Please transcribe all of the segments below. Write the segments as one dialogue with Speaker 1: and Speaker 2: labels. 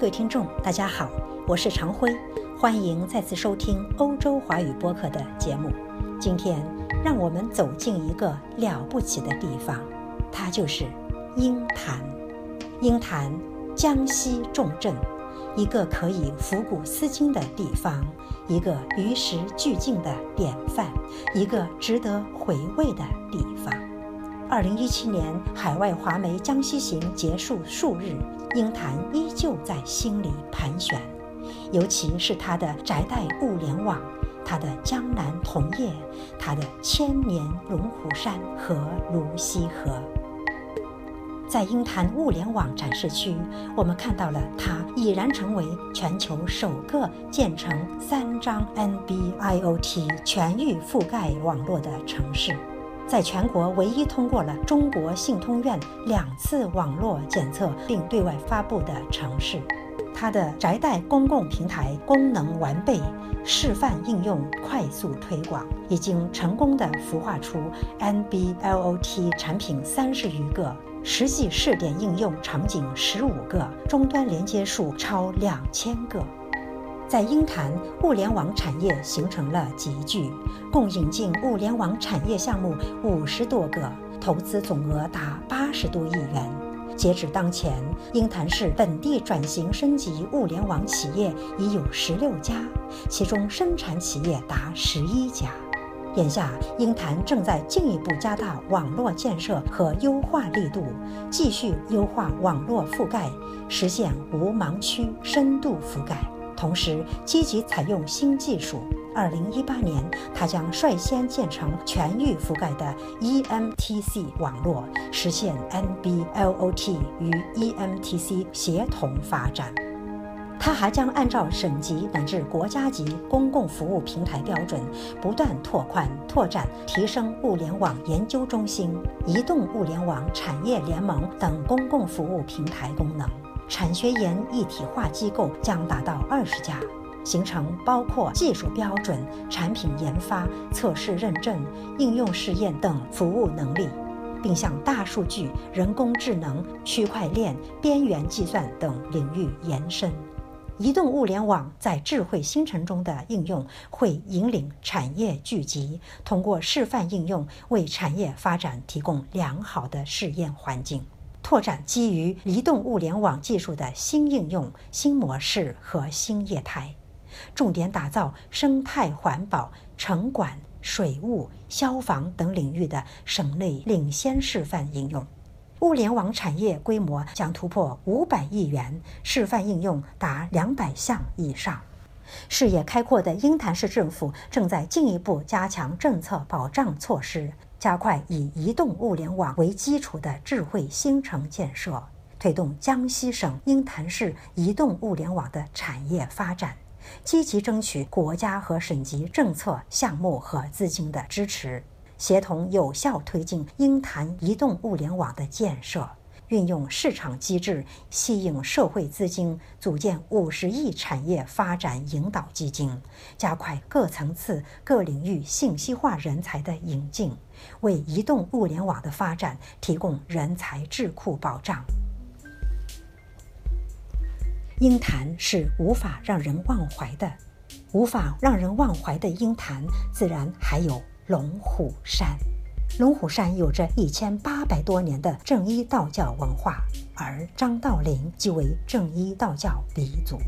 Speaker 1: 各位听众，大家好，我是常辉，欢迎再次收听欧洲华语播客的节目。今天，让我们走进一个了不起的地方，它就是鹰潭。鹰潭，江西重镇，一个可以抚古思今的地方，一个与时俱进的典范，一个值得回味的地方。二零一七年海外华媒江西行结束数日。鹰潭依旧在心里盘旋，尤其是它的宅带物联网，它的江南铜业，它的千年龙虎山和泸溪河。在鹰潭物联网展示区，我们看到了它已然成为全球首个建成三张 NB-IoT 全域覆盖网络的城市。在全国唯一通过了中国信通院两次网络检测并对外发布的城市，它的宅带公共平台功能完备，示范应用快速推广，已经成功的孵化出 NB-IoT 产品三十余个，实际试点应用场景十五个，终端连接数超两千个。在鹰潭，物联网产业形成了集聚，共引进物联网产业项目五十多个，投资总额达八十多亿元。截止当前，鹰潭市本地转型升级物联网企业已有十六家，其中生产企业达十一家。眼下，鹰潭正在进一步加大网络建设和优化力度，继续优化网络覆盖，实现无盲区深度覆盖。同时，积极采用新技术。二零一八年，它将率先建成全域覆盖的 eMTC 网络，实现 NB-IoT 与 eMTC 协同发展。它还将按照省级乃至国家级公共服务平台标准，不断拓宽、拓展、提升物联网研究中心、移动物联网产业联盟等公共服务平台功能。产学研一体化机构将达到二十家，形成包括技术标准、产品研发、测试认证、应用试验等服务能力，并向大数据、人工智能、区块链、边缘计算等领域延伸。移动物联网在智慧新城中的应用，会引领产业聚集，通过示范应用为产业发展提供良好的试验环境。拓展基于移动物联网技术的新应用、新模式和新业态，重点打造生态环保、城管、水务、消防等领域的省内领先示范应用。物联网产业规模将突破五百亿元，示范应用达两百项以上。视野开阔的鹰潭市政府正在进一步加强政策保障措施。加快以移动物联网为基础的智慧新城建设，推动江西省鹰潭市移动物联网的产业发展，积极争取国家和省级政策项目和资金的支持，协同有效推进鹰潭移动物联网的建设。运用市场机制吸引社会资金，组建五十亿产业发展引导基金，加快各层次、各领域信息化人才的引进，为移动物联网的发展提供人才智库保障。鹰潭是无法让人忘怀的，无法让人忘怀的鹰潭，自然还有龙虎山。龙虎山有着一千八百多年的正一道教文化，而张道陵即为正一道教鼻祖。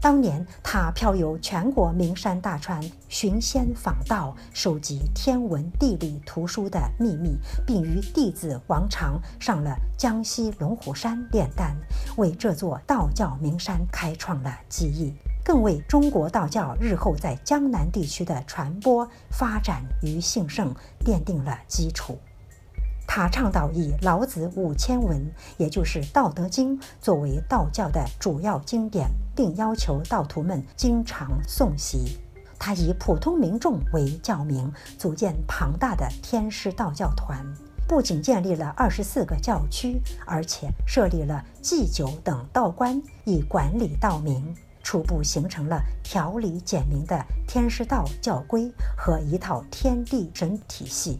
Speaker 1: 当年他漂游全国名山大川，寻仙访道，收集天文地理图书的秘密，并于弟子王常上了江西龙虎山炼丹，为这座道教名山开创了基业。更为中国道教日后在江南地区的传播、发展与兴盛奠定了基础。他倡导以老子五千文，也就是《道德经》作为道教的主要经典，并要求道徒们经常诵习。他以普通民众为教名，组建庞大的天师道教团，不仅建立了二十四个教区，而且设立了祭酒等道观，以管理道民。初步形成了条理简明的天师道教规和一套天地神体系。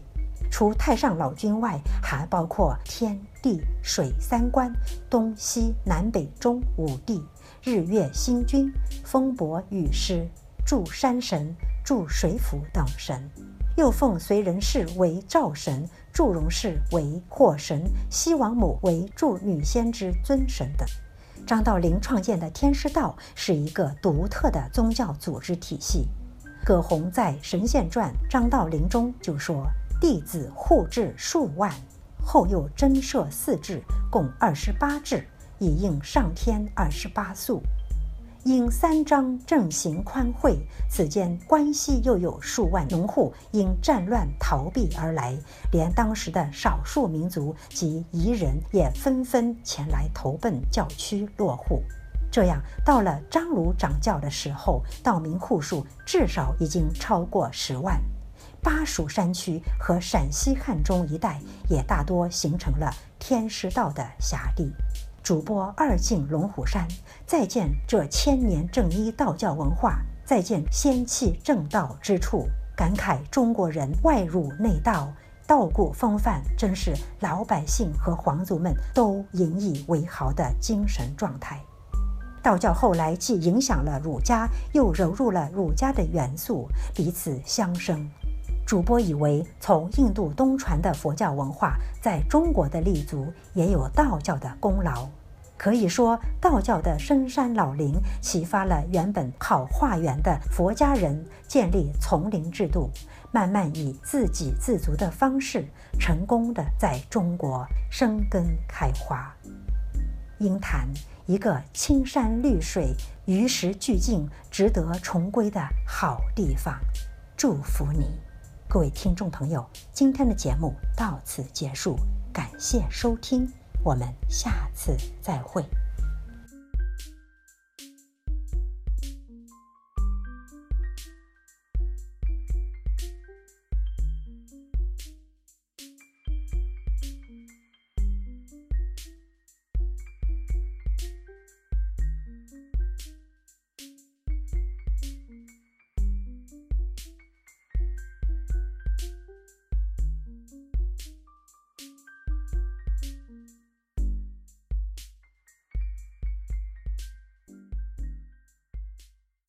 Speaker 1: 除太上老君外，还包括天地水三观、东西南北中五帝，日月星君、风伯雨师、祝山神、祝水府等神。又奉燧人氏为灶神，祝融氏为火神，西王母为祝女仙之尊神等。张道陵创建的天师道是一个独特的宗教组织体系。葛洪在《神仙传·张道陵》中就说：“弟子护制数万，后又增设四制，共二十八制，以应上天二十八宿。”因三章正行宽惠，此间关西又有数万农户因战乱逃避而来，连当时的少数民族及彝人也纷纷前来投奔教区落户。这样，到了张鲁掌教的时候，道民户数至少已经超过十万。巴蜀山区和陕西汉中一带也大多形成了天师道的辖地。主播二进龙虎山，再见这千年正一道教文化，再见仙气正道之处，感慨中国人外儒内道，道骨风范，真是老百姓和皇族们都引以为豪的精神状态。道教后来既影响了儒家，又融入了儒家的元素，彼此相生。主播以为，从印度东传的佛教文化在中国的立足，也有道教的功劳。可以说，道教的深山老林启发了原本靠化缘的佛家人建立丛林制度，慢慢以自给自足的方式，成功的在中国生根开花。鹰潭，一个青山绿水、与时俱进、值得重归的好地方。祝福你！各位听众朋友，今天的节目到此结束，感谢收听，我们下次再会。